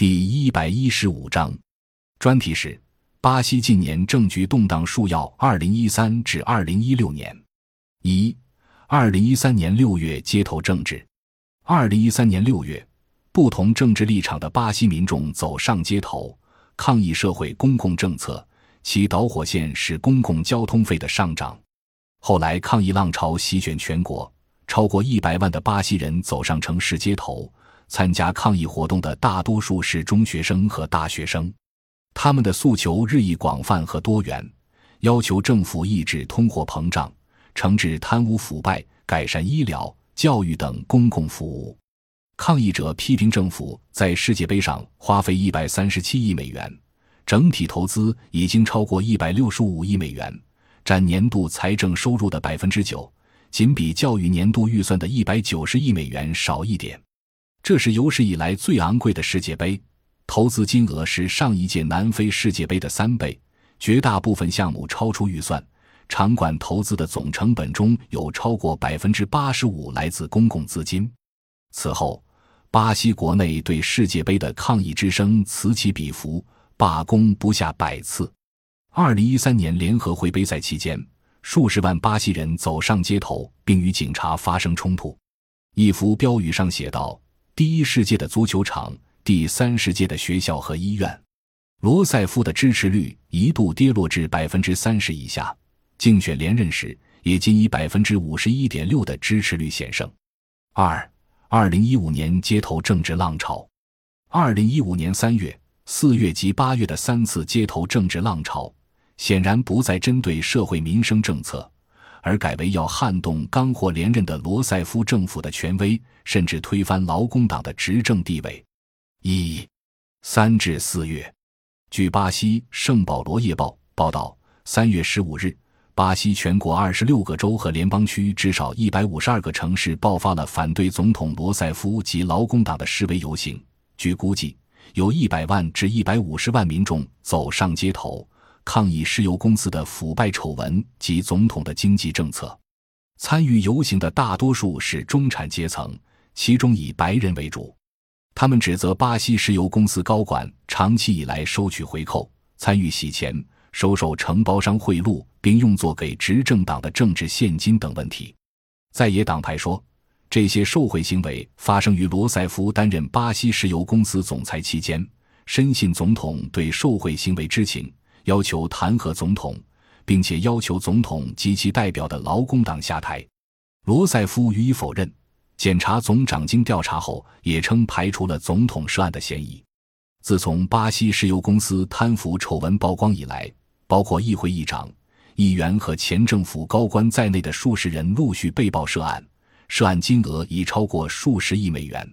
第一百一十五章，专题是：巴西近年政局动荡数要。二零一三至二零一六年，一，二零一三年六月街头政治。二零一三年六月，不同政治立场的巴西民众走上街头，抗议社会公共政策，其导火线是公共交通费的上涨。后来，抗议浪潮席卷全国，超过一百万的巴西人走上城市街头。参加抗议活动的大多数是中学生和大学生，他们的诉求日益广泛和多元，要求政府抑制通货膨胀、惩治贪污腐败、改善医疗、教育等公共服务。抗议者批评政府在世界杯上花费一百三十七亿美元，整体投资已经超过一百六十五亿美元，占年度财政收入的百分之九，仅比教育年度预算的一百九十亿美元少一点。这是有史以来最昂贵的世界杯，投资金额是上一届南非世界杯的三倍，绝大部分项目超出预算。场馆投资的总成本中有超过百分之八十五来自公共资金。此后，巴西国内对世界杯的抗议之声此起彼伏，罢工不下百次。二零一三年联合会杯赛期间，数十万巴西人走上街头，并与警察发生冲突。一幅标语上写道。第一世界的足球场，第三世界的学校和医院。罗塞夫的支持率一度跌落至百分之三十以下，竞选连任时也仅以百分之五十一点六的支持率险胜。二，二零一五年街头政治浪潮。二零一五年三月、四月及八月的三次街头政治浪潮，显然不再针对社会民生政策。而改为要撼动刚获连任的罗塞夫政府的权威，甚至推翻劳工党的执政地位。一三至四月，据巴西《圣保罗夜报》报道，三月十五日，巴西全国二十六个州和联邦区至少一百五十二个城市爆发了反对总统罗塞夫及劳工党的示威游行。据估计，有一百万至一百五十万民众走上街头。抗议石油公司的腐败丑闻及总统的经济政策。参与游行的大多数是中产阶层，其中以白人为主。他们指责巴西石油公司高管长期以来收取回扣、参与洗钱、收受承包商贿赂，并用作给执政党的政治现金等问题。在野党派说，这些受贿行为发生于罗塞夫担任巴西石油公司总裁期间，深信总统对受贿行为知情。要求弹劾总统，并且要求总统及其代表的劳工党下台。罗塞夫予以否认。检察总长经调查后也称排除了总统涉案的嫌疑。自从巴西石油公司贪腐丑闻曝光以来，包括议会议长、议员和前政府高官在内的数十人陆续被曝涉案，涉案金额已超过数十亿美元。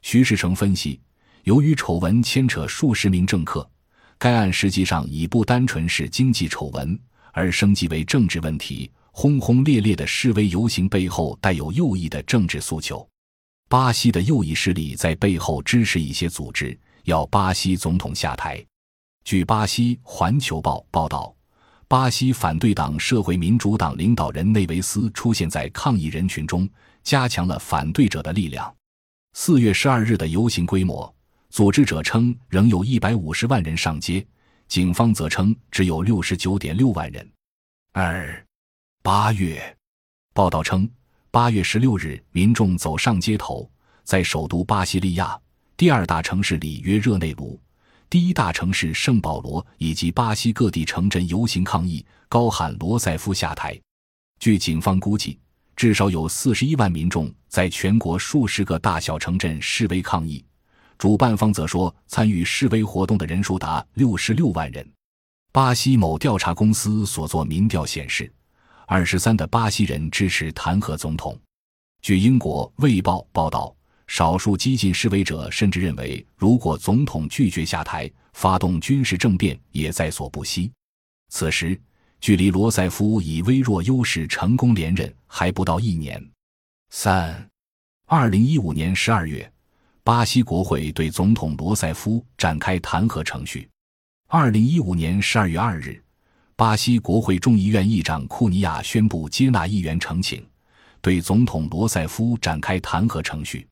徐世成分析，由于丑闻牵扯数十名政客。该案实际上已不单纯是经济丑闻，而升级为政治问题。轰轰烈烈的示威游行背后带有右翼的政治诉求。巴西的右翼势力在背后支持一些组织，要巴西总统下台。据巴西《环球报》报道，巴西反对党社会民主党领导人内维斯出现在抗议人群中，加强了反对者的力量。四月十二日的游行规模。组织者称仍有一百五十万人上街，警方则称只有六十九点六万人。二八月，报道称，八月十六日，民众走上街头，在首都巴西利亚、第二大城市里约热内卢、第一大城市圣保罗以及巴西各地城镇游行抗议，高喊罗塞夫下台。据警方估计，至少有四十一万民众在全国数十个大小城镇示威抗议。主办方则说，参与示威活动的人数达六十六万人。巴西某调查公司所做民调显示，二十三的巴西人支持弹劾总统。据英国《卫报》报道，少数激进示威者甚至认为，如果总统拒绝下台，发动军事政变也在所不惜。此时，距离罗塞夫以微弱优势成功连任还不到一年。三，二零一五年十二月。巴西国会对总统罗塞夫展开弹劾程序。二零一五年十二月二日，巴西国会众议院议长库尼亚宣布接纳议员呈请，对总统罗塞夫展开弹劾程序。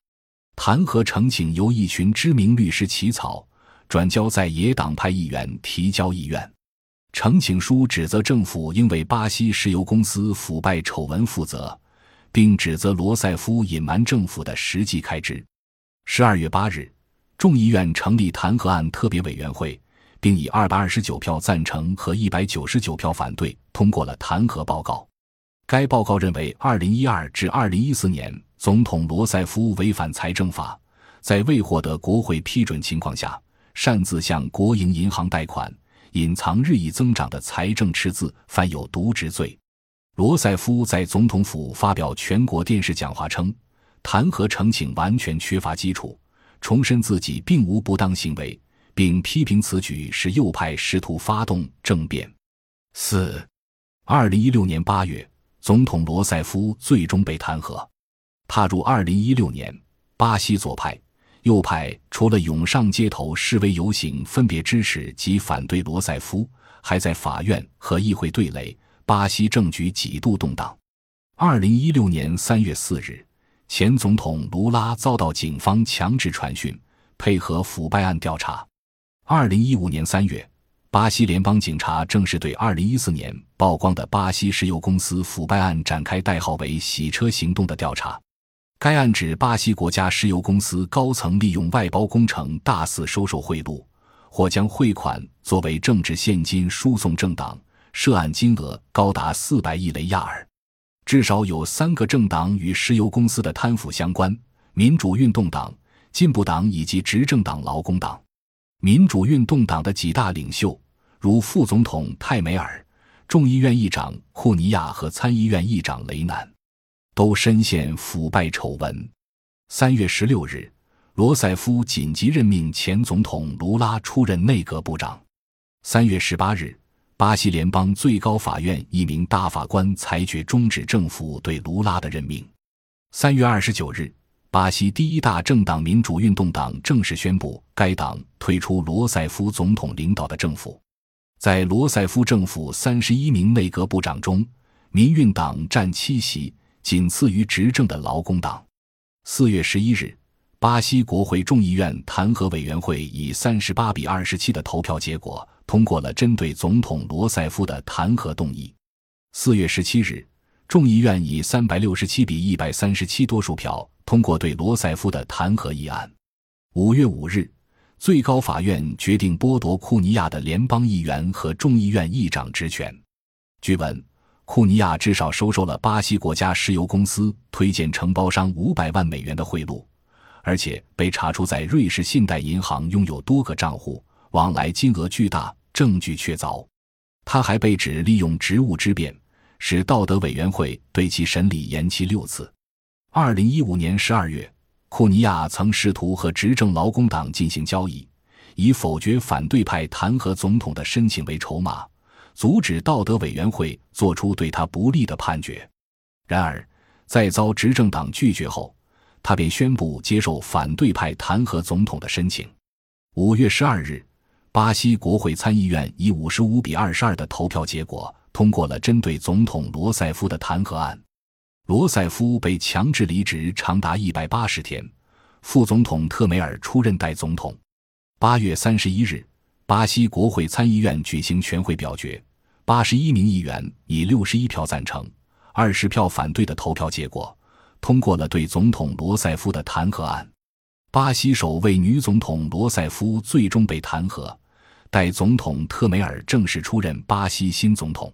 弹劾呈请由一群知名律师起草，转交在野党派议员提交议院。呈请书指责政府应为巴西石油公司腐败丑闻负责，并指责罗塞夫隐瞒政府的实际开支。十二月八日，众议院成立弹劾案特别委员会，并以二百二十九票赞成和一百九十九票反对通过了弹劾报告。该报告认为，二零一二至二零一四年，总统罗塞夫违反财政法，在未获得国会批准情况下，擅自向国营银行贷款。隐藏日益增长的财政赤字，犯有渎职罪。罗塞夫在总统府发表全国电视讲话称，弹劾呈请完全缺乏基础，重申自己并无不当行为，并批评此举是右派试图发动政变。四，二零一六年八月，总统罗塞夫最终被弹劾。踏入二零一六年，巴西左派。右派除了涌上街头示威游行，分别支持及反对罗塞夫，还在法院和议会对垒。巴西政局几度动荡。二零一六年三月四日，前总统卢拉遭到警方强制传讯，配合腐败案调查。二零一五年三月，巴西联邦警察正式对二零一四年曝光的巴西石油公司腐败案展开代号为“洗车行动”的调查。该案指巴西国家石油公司高层利用外包工程大肆收受贿赂，或将汇款作为政治现金输送政党，涉案金额高达四百亿雷亚尔。至少有三个政党与石油公司的贪腐相关：民主运动党、进步党以及执政党劳工党。民主运动党的几大领袖，如副总统泰梅尔、众议院议长库尼亚和参议院议长雷南。都深陷腐败丑闻。三月十六日，罗塞夫紧急任命前总统卢拉出任内阁部长。三月十八日，巴西联邦最高法院一名大法官裁决终止政府对卢拉的任命。三月二十九日，巴西第一大政党民主运动党正式宣布，该党退出罗塞夫总统领导的政府。在罗塞夫政府三十一名内阁部长中，民运党占七席。仅次于执政的劳工党。四月十一日，巴西国会众议院弹劾委员会以三十八比二十七的投票结果通过了针对总统罗塞夫的弹劾动议。四月十七日，众议院以三百六十七比一百三十七多数票通过对罗塞夫的弹劾议案。五月五日，最高法院决定剥夺库尼亚的联邦议员和众议院议长职权。据闻。库尼亚至少收受了巴西国家石油公司推荐承包商五百万美元的贿赂，而且被查出在瑞士信贷银行拥有多个账户，往来金额巨大，证据确凿。他还被指利用职务之便，使道德委员会对其审理延期六次。二零一五年十二月，库尼亚曾试图和执政劳工党进行交易，以否决反对派弹劾总统的申请为筹码。阻止道德委员会作出对他不利的判决。然而，在遭执政党拒绝后，他便宣布接受反对派弹劾总统的申请。五月十二日，巴西国会参议院以五十五比二十二的投票结果通过了针对总统罗塞夫的弹劾案。罗塞夫被强制离职长达一百八十天，副总统特梅尔出任代总统。八月三十一日，巴西国会参议院举行全会表决。八十一名议员以六十一票赞成、二十票反对的投票结果，通过了对总统罗塞夫的弹劾案。巴西首位女总统罗塞夫最终被弹劾，代总统特梅尔正式出任巴西新总统。